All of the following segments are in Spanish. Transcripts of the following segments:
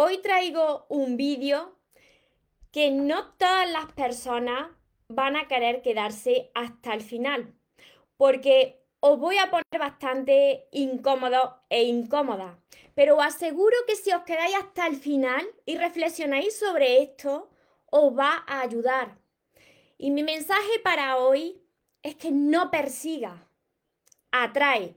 hoy traigo un vídeo que no todas las personas van a querer quedarse hasta el final, porque os voy a poner bastante incómodo e incómoda, pero os aseguro que si os quedáis hasta el final y reflexionáis sobre esto, os va a ayudar. Y mi mensaje para hoy es que no persiga, atrae.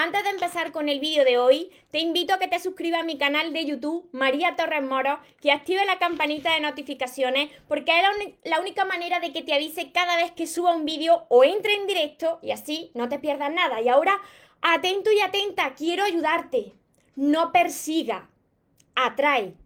Antes de empezar con el vídeo de hoy, te invito a que te suscribas a mi canal de YouTube, María Torres Moro, que active la campanita de notificaciones, porque es la, única manera de que te avise cada vez que suba un vídeo o entre en directo y así no te pierdas nada. Y ahora, atento y atenta, quiero ayudarte. No persiga, atrae.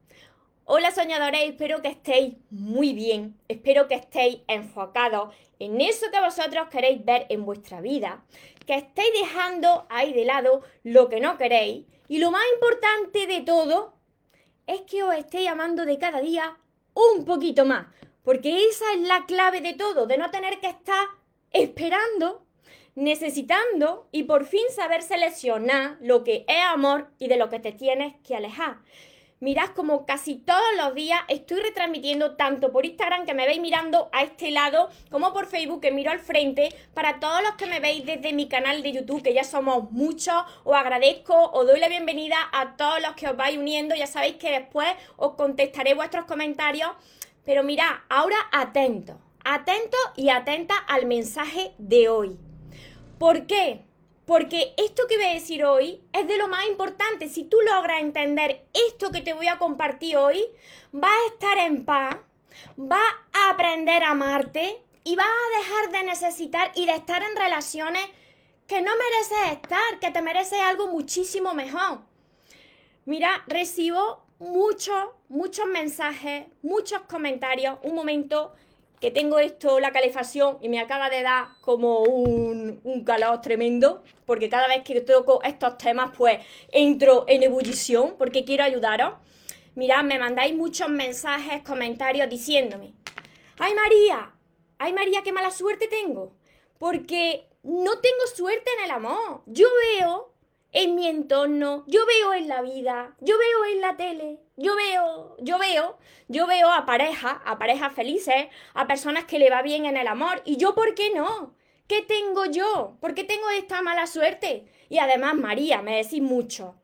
Hola soñadores, espero que estéis muy bien, espero que estéis enfocados en eso que vosotros queréis ver en vuestra vida, que estéis dejando ahí de lado lo que no queréis. Y lo más importante de todo es que os estéis amando de cada día un poquito más, porque esa es la clave de todo, de no tener que estar esperando, necesitando y por fin saber seleccionar lo que es amor y de lo que te tienes que alejar mirad como casi todos los días estoy retransmitiendo tanto por Instagram que me veis mirando a este lado como por Facebook que miro al frente. Para todos los que me veis desde mi canal de YouTube, que ya somos muchos, os agradezco, os doy la bienvenida a todos los que os vais uniendo. Ya sabéis que después os contestaré vuestros comentarios. Pero mirad, ahora atento, atento y atenta al mensaje de hoy. ¿Por qué? Porque esto que voy a decir hoy es de lo más importante. Si tú logras entender esto que te voy a compartir hoy, vas a estar en paz, vas a aprender a amarte y vas a dejar de necesitar y de estar en relaciones que no mereces estar, que te mereces algo muchísimo mejor. Mira, recibo muchos, muchos mensajes, muchos comentarios. Un momento que tengo esto, la calefacción, y me acaba de dar como un, calor tremendo, porque cada vez que toco estos temas, pues entro en ebullición, porque quiero ayudaros. Mirad, me mandáis muchos mensajes, comentarios diciéndome, ay María, ay María, qué mala suerte tengo, porque no tengo suerte en el amor. Yo veo en mi entorno, yo veo en la vida, yo veo en la tele, yo veo, yo veo, yo veo a parejas, a parejas felices, a personas que le va bien en el amor, y yo, ¿por qué no? ¿Qué tengo yo? ¿Por qué tengo esta mala suerte? Y además, María, me decís mucho.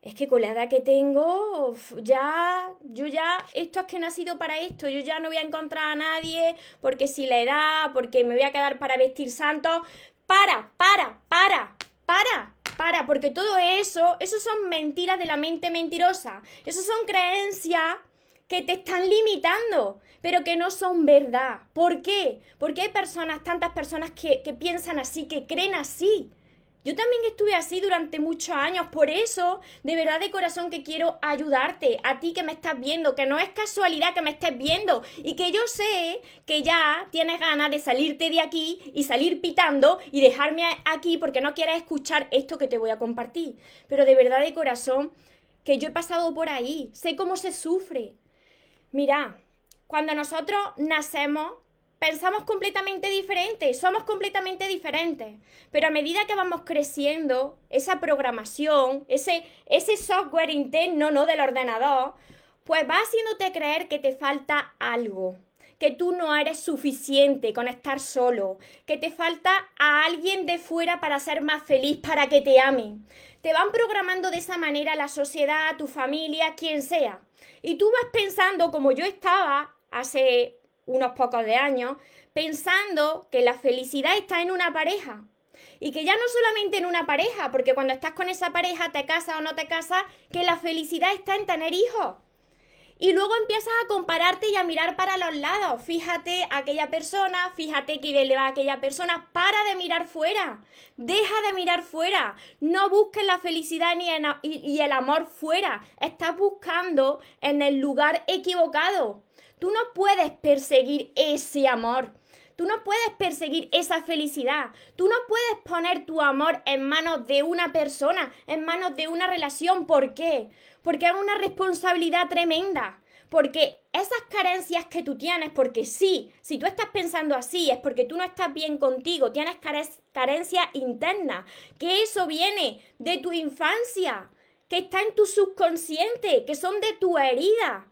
Es que con la edad que tengo, ya, yo ya, esto es que no ha sido para esto, yo ya no voy a encontrar a nadie, porque si la edad, porque me voy a quedar para vestir santos. Para, para, para, para, para, porque todo eso, eso son mentiras de la mente mentirosa. Eso son creencias que te están limitando, pero que no son verdad. ¿Por qué? Porque hay personas, tantas personas que, que piensan así, que creen así. Yo también estuve así durante muchos años, por eso, de verdad de corazón que quiero ayudarte, a ti que me estás viendo, que no es casualidad que me estés viendo y que yo sé que ya tienes ganas de salirte de aquí y salir pitando y dejarme aquí porque no quieres escuchar esto que te voy a compartir. Pero de verdad de corazón que yo he pasado por ahí, sé cómo se sufre. Mira, cuando nosotros nacemos pensamos completamente diferente, somos completamente diferentes. Pero a medida que vamos creciendo, esa programación, ese, ese software interno ¿no? del ordenador, pues va haciéndote creer que te falta algo, que tú no eres suficiente con estar solo, que te falta a alguien de fuera para ser más feliz, para que te amen. Te van programando de esa manera la sociedad, tu familia, quien sea. Y tú vas pensando, como yo estaba hace unos pocos de años, pensando que la felicidad está en una pareja. Y que ya no solamente en una pareja, porque cuando estás con esa pareja, te casas o no te casas, que la felicidad está en tener hijos. Y luego empiezas a compararte y a mirar para los lados. Fíjate aquella persona, fíjate que le va a aquella persona. Para de mirar fuera. Deja de mirar fuera. No busques la felicidad ni y el amor fuera. Estás buscando en el lugar equivocado. Tú no puedes perseguir ese amor. Tú no puedes perseguir esa felicidad. Tú no puedes poner tu amor en manos de una persona, en manos de una relación. ¿Por qué? Porque es una responsabilidad tremenda. Porque esas carencias que tú tienes, porque sí, si tú estás pensando así, es porque tú no estás bien contigo, tienes carencia interna, que eso viene de tu infancia, que está en tu subconsciente, que son de tu herida.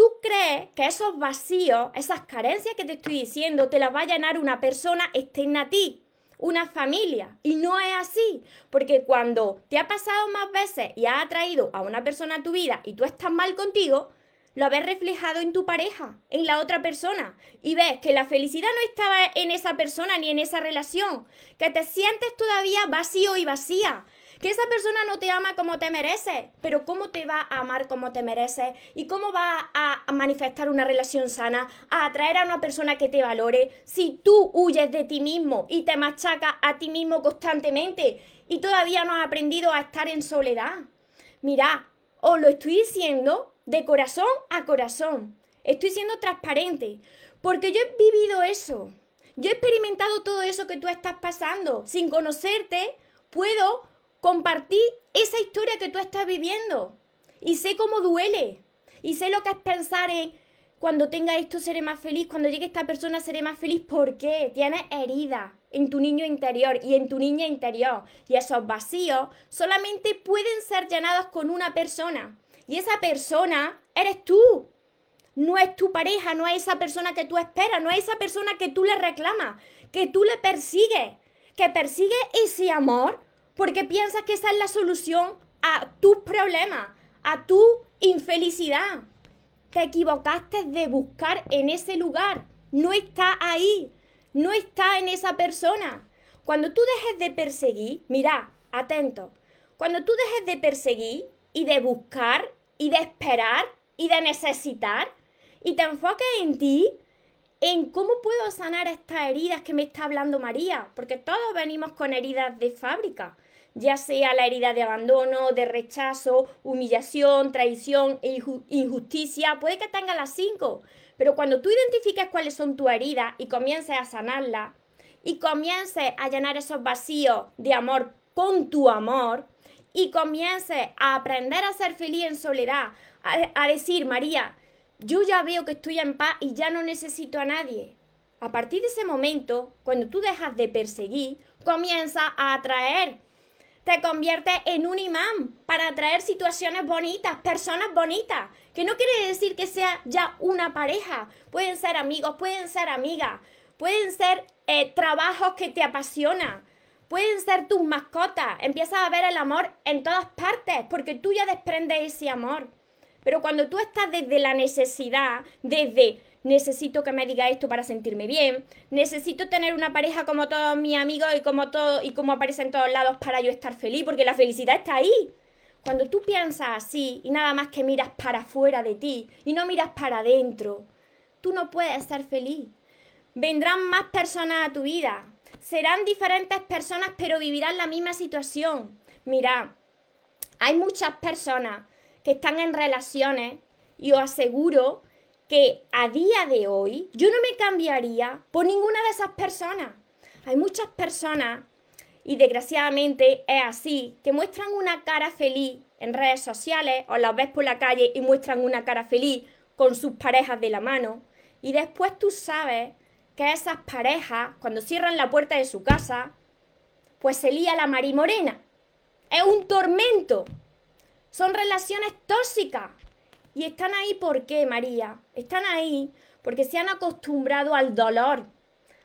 Tú crees que esos vacíos, esas carencias que te estoy diciendo, te las va a llenar una persona externa a ti, una familia. Y no es así, porque cuando te ha pasado más veces y has atraído a una persona a tu vida y tú estás mal contigo, lo ves reflejado en tu pareja, en la otra persona, y ves que la felicidad no estaba en esa persona ni en esa relación, que te sientes todavía vacío y vacía, que esa persona no te ama como te mereces, pero ¿cómo te va a amar como te mereces? ¿Y cómo va a manifestar una relación sana, a atraer a una persona que te valore si tú huyes de ti mismo y te machacas a ti mismo constantemente y todavía no has aprendido a estar en soledad? Mira, os lo estoy diciendo de corazón a corazón. Estoy siendo transparente porque yo he vivido eso. Yo he experimentado todo eso que tú estás pasando. Sin conocerte, puedo compartir esa historia que tú estás viviendo. Y sé cómo duele. Y sé lo que es pensar en cuando tenga esto seré más feliz, cuando llegue esta persona seré más feliz. ¿Por qué? Tienes heridas en tu niño interior y en tu niña interior. Y esos vacíos solamente pueden ser llenados con una persona. Y esa persona eres tú. No es tu pareja, no es esa persona que tú esperas, no es esa persona que tú le reclamas, que tú le persigues, que persigue ese amor porque piensas que esa es la solución a tus problemas, a tu infelicidad. Te equivocaste de buscar en ese lugar. No está ahí. No está en esa persona. Cuando tú dejes de perseguir, mira, atento. Cuando tú dejes de perseguir y de buscar y de esperar y de necesitar y te enfoques en ti, en cómo puedo sanar estas heridas que me está hablando María, porque todos venimos con heridas de fábrica ya sea la herida de abandono, de rechazo, humillación, traición e injusticia, puede que tenga las cinco, pero cuando tú identifiques cuáles son tus heridas y comiences a sanarlas y comiences a llenar esos vacíos de amor con tu amor y comiences a aprender a ser feliz en soledad, a, a decir, María, yo ya veo que estoy en paz y ya no necesito a nadie. A partir de ese momento, cuando tú dejas de perseguir, comienza a atraer te convierte en un imán para atraer situaciones bonitas, personas bonitas, que no quiere decir que sea ya una pareja, pueden ser amigos, pueden ser amigas, pueden ser eh, trabajos que te apasionan, pueden ser tus mascotas, empiezas a ver el amor en todas partes, porque tú ya desprendes ese amor. Pero cuando tú estás desde la necesidad, desde necesito que me diga esto para sentirme bien, necesito tener una pareja como todos mis amigos y como todo y como aparece en todos lados para yo estar feliz, porque la felicidad está ahí. Cuando tú piensas así y nada más que miras para afuera de ti y no miras para adentro, tú no puedes estar feliz. Vendrán más personas a tu vida, serán diferentes personas, pero vivirán la misma situación. Mira, hay muchas personas que están en relaciones y os aseguro que a día de hoy yo no me cambiaría por ninguna de esas personas. Hay muchas personas, y desgraciadamente es así, que muestran una cara feliz en redes sociales o las ves por la calle y muestran una cara feliz con sus parejas de la mano. Y después tú sabes que esas parejas, cuando cierran la puerta de su casa, pues se lía la marimorena. Es un tormento. Son relaciones tóxicas. Y están ahí ¿por qué, María? Están ahí porque se han acostumbrado al dolor,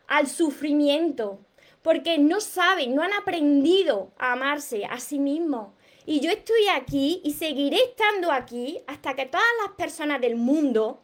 al sufrimiento, porque no saben, no han aprendido a amarse a sí mismos. Y yo estoy aquí y seguiré estando aquí hasta que todas las personas del mundo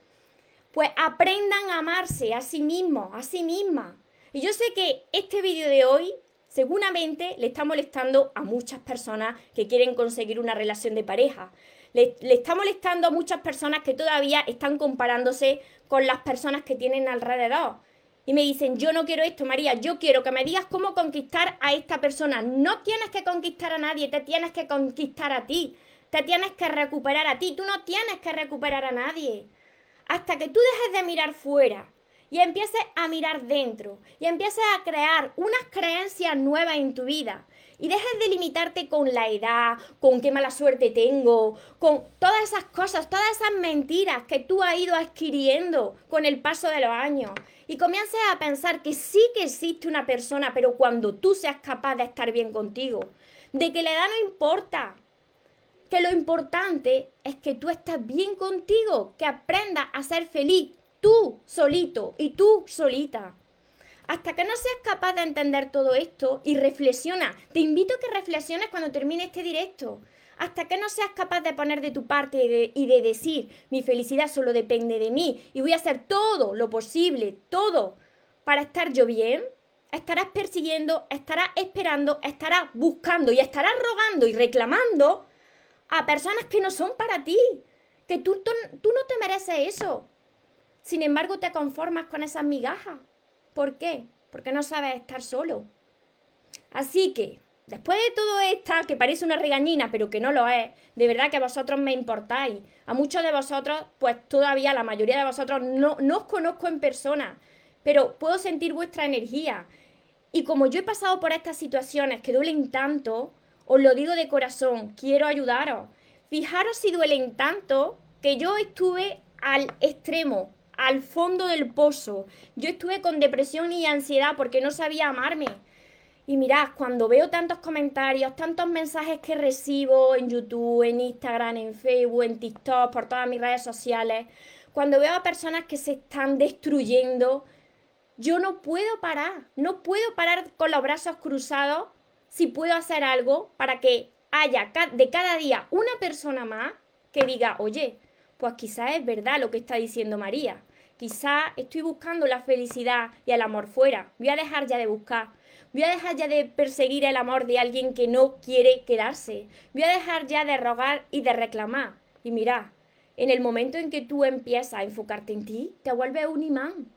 pues aprendan a amarse a sí mismos, a sí mismas. Y yo sé que este vídeo de hoy seguramente le está molestando a muchas personas que quieren conseguir una relación de pareja le, está molestando a muchas personas que todavía están comparándose con las personas que tienen alrededor. Y me dicen, yo no quiero esto, María, yo quiero que me digas cómo conquistar a esta persona. No tienes que conquistar a nadie, te tienes que conquistar a ti. Te tienes que recuperar a ti. Tú no tienes que recuperar a nadie. Hasta que tú dejes de mirar fuera y empieces a mirar dentro y empieces a crear unas creencias nuevas en tu vida y dejes de limitarte con la edad, con qué mala suerte tengo, con todas esas cosas, todas esas mentiras que tú has ido adquiriendo con el paso de los años. Y comiences a pensar que sí que existe una persona, pero cuando tú seas capaz de estar bien contigo, de que la edad no importa, que lo importante es que tú estás bien contigo, que aprendas a ser feliz tú solito y tú solita. Hasta que no seas capaz de entender todo esto y reflexiona, te invito a que reflexiones cuando termine este directo. Hasta que no seas capaz de poner de tu parte y de, decir, mi felicidad solo depende de mí y voy a hacer todo lo posible, todo, para estar yo bien, estarás persiguiendo, estarás esperando, estarás buscando y estarás rogando y reclamando a personas que no son para ti, que tú, tú, no te mereces eso. Sin embargo, te conformas con esas migajas. ¿Por qué? Porque no sabes estar solo. Así que, después de todo esto, que parece una regañina, pero que no lo es, de verdad que vosotros me importáis. A muchos de vosotros, pues todavía la mayoría de vosotros no, no os conozco en persona, pero puedo sentir vuestra energía. Y como yo he pasado por estas situaciones que duelen tanto, os lo digo de corazón, quiero ayudaros. Fijaros si duelen tanto que yo estuve al extremo, al fondo del pozo. Yo estuve con depresión y ansiedad porque no sabía amarme. Y mirad, cuando veo tantos comentarios, tantos mensajes que recibo en YouTube, en Instagram, en Facebook, en TikTok, por todas mis redes sociales, cuando veo a personas que se están destruyendo, yo no puedo parar, no puedo parar con los brazos cruzados si puedo hacer algo para que haya de cada día una persona más que diga, oye, pues quizás es verdad lo que está diciendo María. Quizás estoy buscando la felicidad y el amor fuera. Voy a dejar ya de buscar. Voy a dejar ya de perseguir el amor de alguien que no quiere quedarse. Voy a dejar ya de rogar y de reclamar. Y mira, en el momento en que tú empiezas a enfocarte en ti, te vuelves un imán.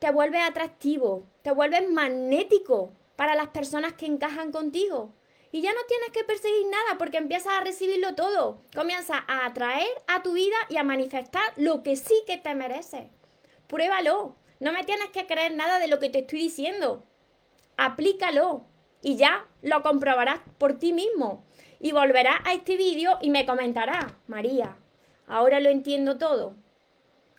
Te vuelves atractivo. Te vuelves magnético para las personas que encajan contigo. Y ya no tienes que perseguir nada porque empiezas a recibirlo todo. Comienzas a atraer a tu vida y a manifestar lo que sí que te mereces. Pruébalo. No me tienes que creer nada de lo que te estoy diciendo. Aplícalo y ya lo comprobarás por ti mismo. Y volverás a este vídeo y me comentarás, María, ahora lo entiendo todo.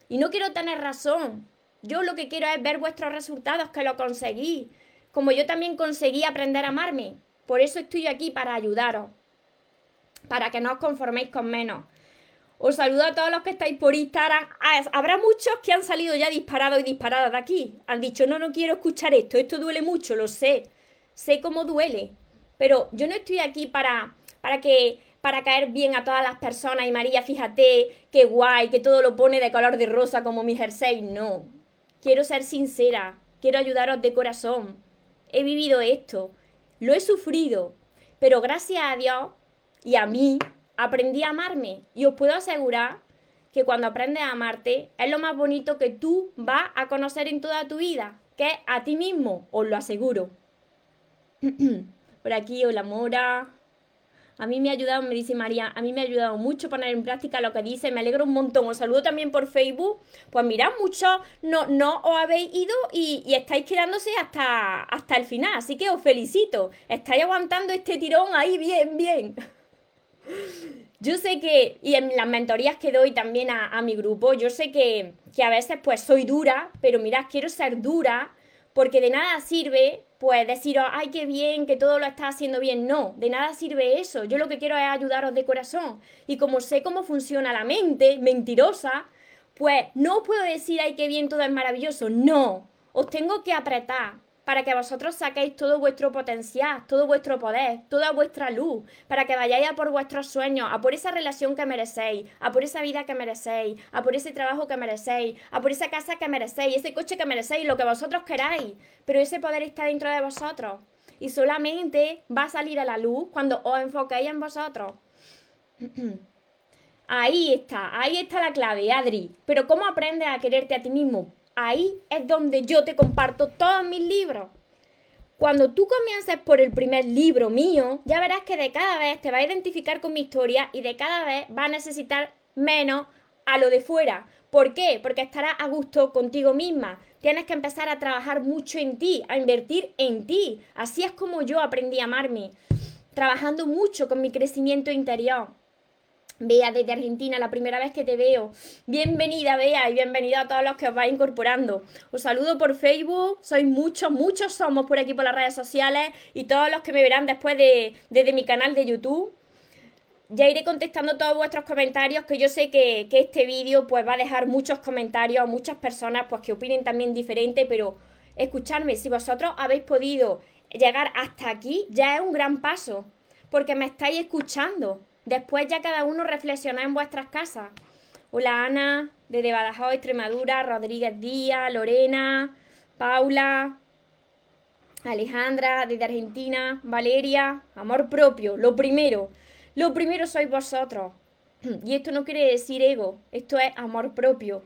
Y no quiero tener razón. Yo lo que quiero es ver vuestros resultados, que lo conseguí, como yo también conseguí aprender a amarme. Por eso estoy aquí para ayudaros, para que no os conforméis con menos. Os saludo a todos los que estáis por Instagram. Ah, habrá muchos que han salido ya disparados y disparadas de aquí. Han dicho, no, no quiero escuchar esto, esto duele mucho, lo sé. Sé cómo duele. Pero yo no estoy aquí para, para que para caer bien a todas las personas y María, fíjate, qué guay, que todo lo pone de color de rosa como mi jersey. No. Quiero ser sincera, quiero ayudaros de corazón he vivido esto, lo he sufrido, pero gracias a Dios y a mí aprendí a amarme y os puedo asegurar que cuando aprendes a amarte es lo más bonito que tú vas a conocer en toda tu vida, que es a ti mismo, os lo aseguro. Por aquí, hola Mora. A mí me ha ayudado, me dice María, a mí me ha ayudado mucho poner en práctica lo que dice, me alegro un montón. Os saludo también por Facebook. Pues mirad, muchos no, no os habéis ido y, estáis quedándose hasta, hasta el final. Así que os felicito. Estáis aguantando este tirón ahí bien, bien. Yo sé que, y en las mentorías que doy también a, a mi grupo, yo sé que, que, a veces pues soy dura, pero mirad, quiero ser dura porque de nada sirve pues deciros, ay, qué bien, que todo lo está haciendo bien. No, de nada sirve eso. Yo lo que quiero es ayudaros de corazón. Y como sé cómo funciona la mente mentirosa, pues no os puedo decir, ay, qué bien, todo es maravilloso. No, os tengo que apretar para que vosotros saquéis todo vuestro potencial, todo vuestro poder, toda vuestra luz, para que vayáis a por vuestros sueños, a por esa relación que merecéis, a por esa vida que merecéis, a por ese trabajo que merecéis, a por esa casa que merecéis, ese coche que merecéis, lo que vosotros queráis, pero ese poder está dentro de vosotros y solamente va a salir a la luz cuando os enfoquéis en vosotros. Ahí está, ahí está la clave, Adri. Pero ¿cómo aprendes a quererte a ti mismo? Ahí es donde yo te comparto todos mis libros. Cuando tú comiences por el primer libro mío, ya verás que de cada vez te va a identificar con mi historia y de cada vez va a necesitar menos a lo de fuera. ¿Por qué? Porque estarás a gusto contigo misma. Tienes que empezar a trabajar mucho en ti, a invertir en ti. Así es como yo aprendí a amarme, trabajando mucho con mi crecimiento interior. Bea desde Argentina, la primera vez que te veo. Bienvenida, Bea, y bienvenida a todos los que os vais incorporando. Os saludo por Facebook, sois muchos, muchos somos por aquí por las redes sociales y todos los que me verán después de, desde mi canal de YouTube. ya iré contestando todos vuestros comentarios, que yo sé que, que este vídeo pues va a dejar muchos comentarios a muchas personas pues que opinen también diferente, pero escuchadme, si vosotros habéis podido llegar hasta aquí, ya es un gran paso, porque me estáis escuchando. Después ya cada uno reflexiona en vuestras casas. Hola Ana, desde Badajoz, Extremadura, Rodríguez Díaz, Lorena, Paula, Alejandra, desde Argentina, Valeria, amor propio, lo primero. Lo primero sois vosotros. Y esto no quiere decir ego, esto es amor propio.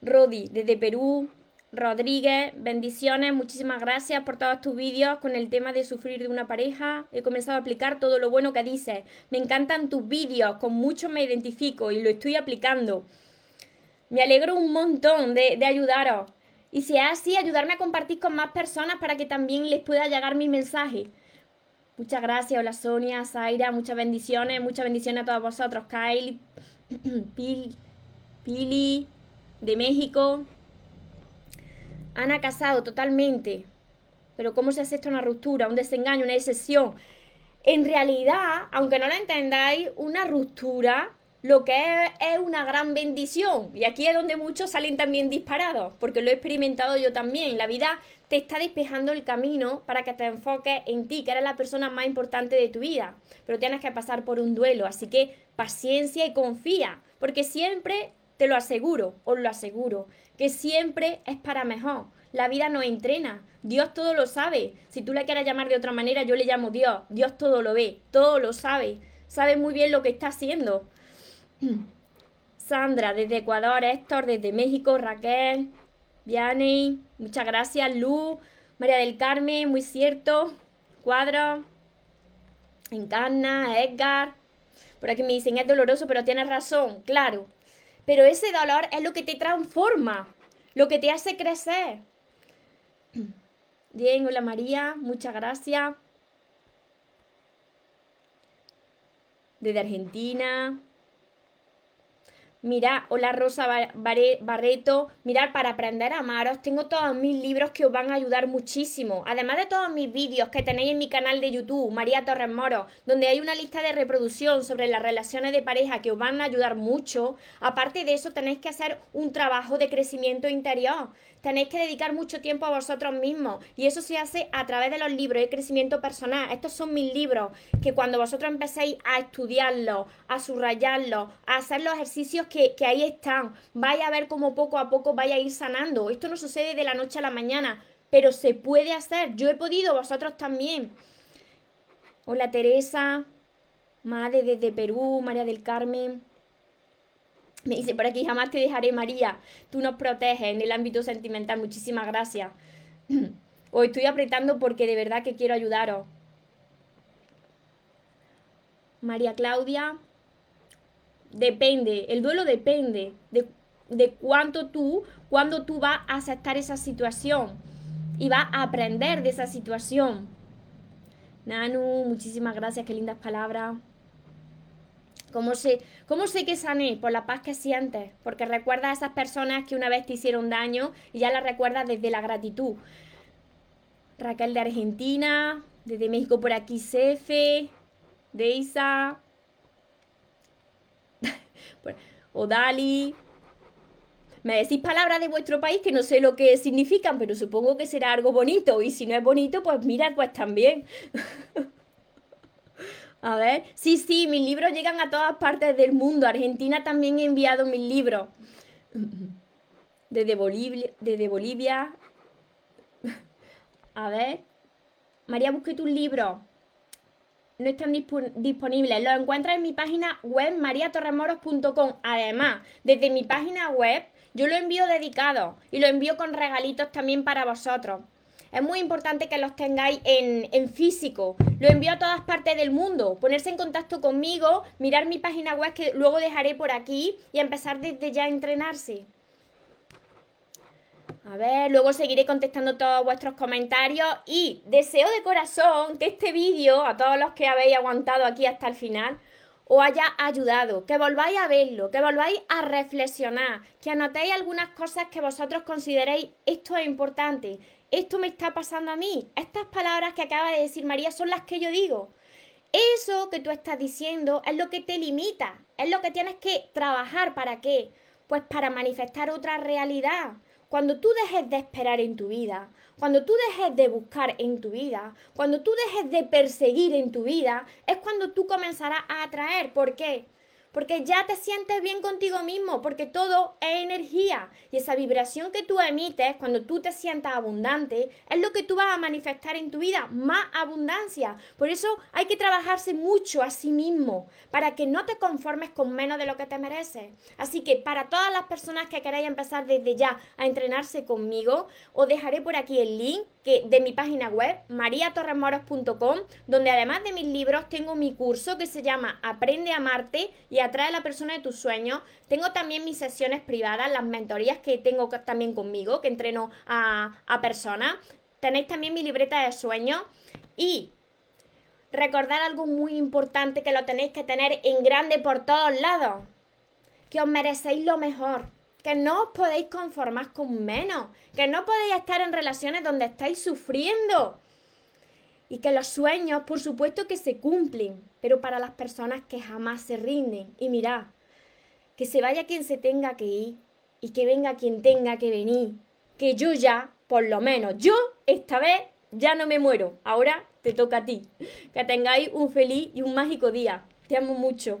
Rodi, desde Perú, Rodríguez, bendiciones, muchísimas gracias por todos tus vídeos con el tema de sufrir de una pareja. He comenzado a aplicar todo lo bueno que dices. Me encantan tus vídeos, con mucho me identifico y lo estoy aplicando. Me alegro un montón de, ayudaros. Y si es así, ayudarme a compartir con más personas para que también les pueda llegar mi mensaje. Muchas gracias, hola Sonia, Zaira, muchas bendiciones, muchas bendiciones a todos vosotros. Kyle, Pili, de México, Ana Casado, totalmente. Pero ¿cómo se hace esto una ruptura, un desengaño, una decepción? En realidad, aunque no lo entendáis, una ruptura lo que es, es, una gran bendición. Y aquí es donde muchos salen también disparados, porque lo he experimentado yo también. La vida te está despejando el camino para que te enfoques en ti, que eres la persona más importante de tu vida. Pero tienes que pasar por un duelo, así que paciencia y confía, porque siempre, te lo aseguro, os lo aseguro, que siempre es para mejor. La vida nos entrena. Dios todo lo sabe. Si tú le quieres llamar de otra manera, yo le llamo Dios. Dios todo lo ve, todo lo sabe. Sabe muy bien lo que está haciendo. Sandra desde Ecuador, Héctor desde México, Raquel, Vianney, muchas gracias, Lu, María del Carmen, muy cierto, Cuadro, Encarna, Edgar. Por aquí me dicen, es doloroso, pero tienes razón, claro. Pero ese dolor es lo que te transforma, lo que te hace crecer. Bien, hola María, muchas gracias. Desde Argentina. Mira, hola Rosa Barreto. Mirad, para aprender a amaros, tengo todos mis libros que os van a ayudar muchísimo. Además de todos mis vídeos que tenéis en mi canal de YouTube, María Torres Moro, donde hay una lista de reproducción sobre las relaciones de pareja que os van a ayudar mucho. Aparte de eso, tenéis que hacer un trabajo de crecimiento interior tenéis que dedicar mucho tiempo a vosotros mismos y eso se hace a través de los libros de crecimiento personal. Estos son mis libros que cuando vosotros empecéis a estudiarlos, a subrayarlos, a hacer los ejercicios que, que ahí están, vais a ver cómo poco a poco vaya a ir sanando. Esto no sucede de la noche a la mañana, pero se puede hacer. Yo he podido, vosotros también. Hola Teresa, madre desde Perú, María del Carmen. Me dice por aquí, jamás te dejaré, María. Tú nos proteges en el ámbito sentimental. Muchísimas gracias. Os estoy apretando porque de verdad que quiero ayudaros. María Claudia, depende, el duelo depende de, de cuánto tú, cuándo tú vas a aceptar esa situación y vas a aprender de esa situación. Nanu, muchísimas gracias, qué lindas palabras. ¿Cómo sé, ¿Cómo sé que sané? Por la paz que sientes, porque recuerdas a esas personas que una vez te hicieron daño y ya las recuerdas desde la gratitud. Raquel de Argentina, desde México por aquí Cefe, Deisa, Odali. Me decís palabras de vuestro país que no sé lo que significan, pero supongo que será algo bonito. Y si no es bonito, pues mira, pues también. A ver, sí, sí, mis libros llegan a todas partes del mundo. Argentina también he enviado mis libros. Desde Bolivia, desde Bolivia. A ver. María, busqué tus libros. No están disponibles. Los encuentras en mi página web mariatorremoros.com. Además, desde mi página web yo lo envío dedicado y lo envío con regalitos también para vosotros es muy importante que los tengáis en, físico. Lo envío a todas partes del mundo. Ponerse en contacto conmigo, mirar mi página web que luego dejaré por aquí y empezar desde ya a entrenarse. A ver, luego seguiré contestando todos vuestros comentarios y deseo de corazón que este vídeo, a todos los que habéis aguantado aquí hasta el final, os haya ayudado, que volváis a verlo, que volváis a reflexionar, que anotéis algunas cosas que vosotros consideréis esto es importante esto me está pasando a mí. Estas palabras que acaba de decir María son las que yo digo. eso que tú estás diciendo es lo que te limita, es lo que tienes que trabajar para qué? Pues para manifestar otra realidad. Cuando tú dejes de esperar en tu vida, cuando tú dejes de buscar en tu vida, cuando tú dejes de perseguir en tu vida, es cuando tú comenzarás a atraer. ¿Por qué? Porque ya te sientes bien contigo mismo, porque todo es energía y esa vibración que tú emites cuando tú te sientas abundante es lo que tú vas a manifestar en tu vida, más abundancia. Por eso hay que trabajarse mucho a sí mismo para que no te conformes con menos de lo que te mereces. Así que para todas las personas que queráis empezar desde ya a entrenarse conmigo, os dejaré por aquí el link que, de mi página web, mariatorremoros.com, donde además de mis libros tengo mi curso que se llama Aprende a amarte y atrae a la persona de tus sueños. Tengo también mis sesiones privadas, las mentorías que tengo también conmigo, que entreno a, a personas. Tenéis también mi libreta de sueños y recordar algo muy importante que lo tenéis que tener en grande por todos lados, que os merecéis lo mejor que no os podéis conformar con menos, que no podéis estar en relaciones donde estáis sufriendo. Y que los sueños, por supuesto que se cumplen, pero para las personas que jamás se rinden. Y mirad, que se vaya quien se tenga que ir y que venga quien tenga que venir. Que yo ya, por lo menos, yo esta vez ya no me muero. Ahora te toca a ti. Que tengáis un feliz y un mágico día. Te amo mucho.